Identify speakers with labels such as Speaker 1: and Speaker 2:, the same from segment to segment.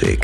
Speaker 1: of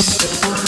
Speaker 1: I'm gonna get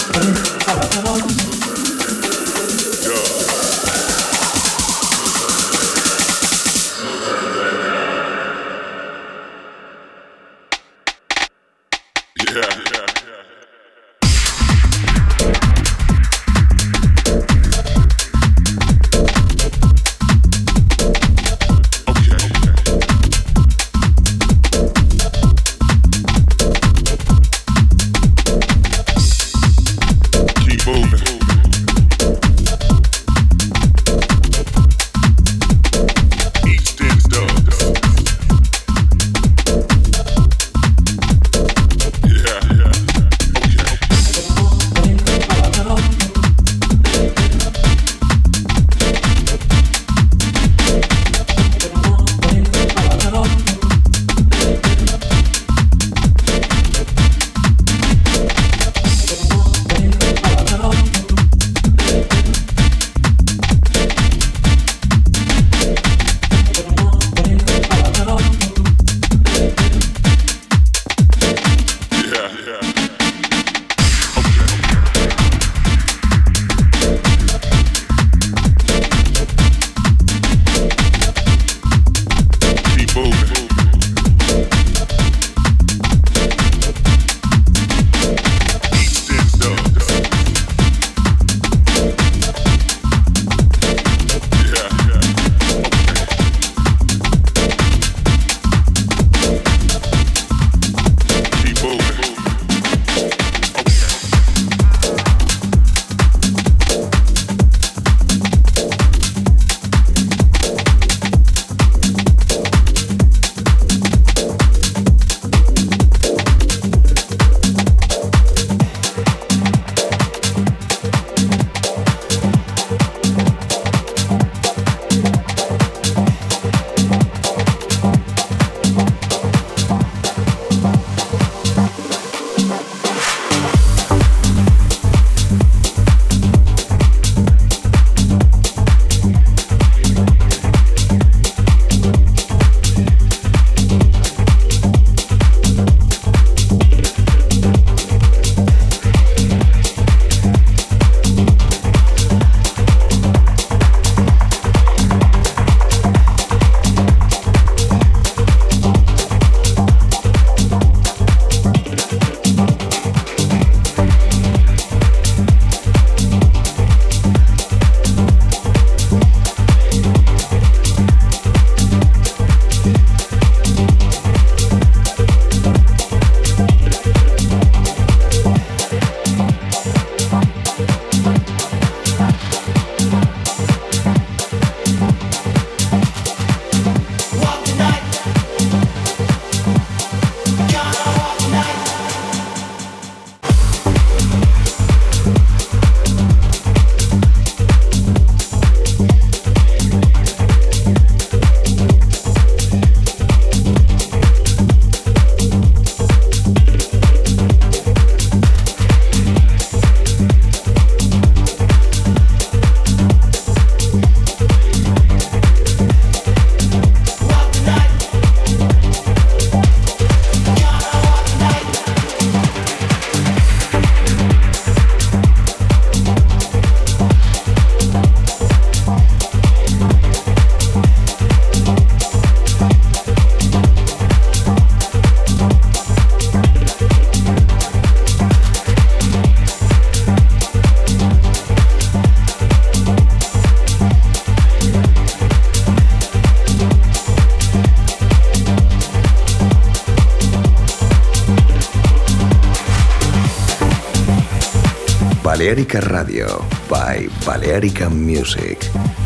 Speaker 1: Balearica Radio by Balearica Music.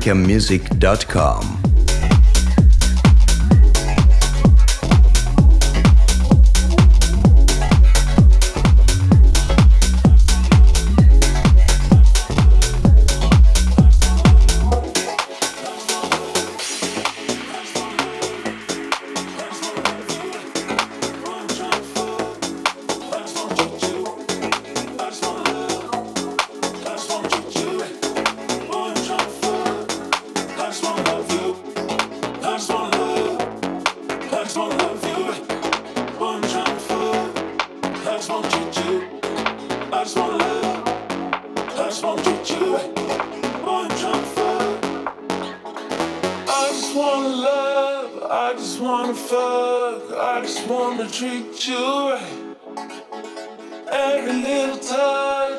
Speaker 2: americamusic.com.
Speaker 3: love you, baby, every time.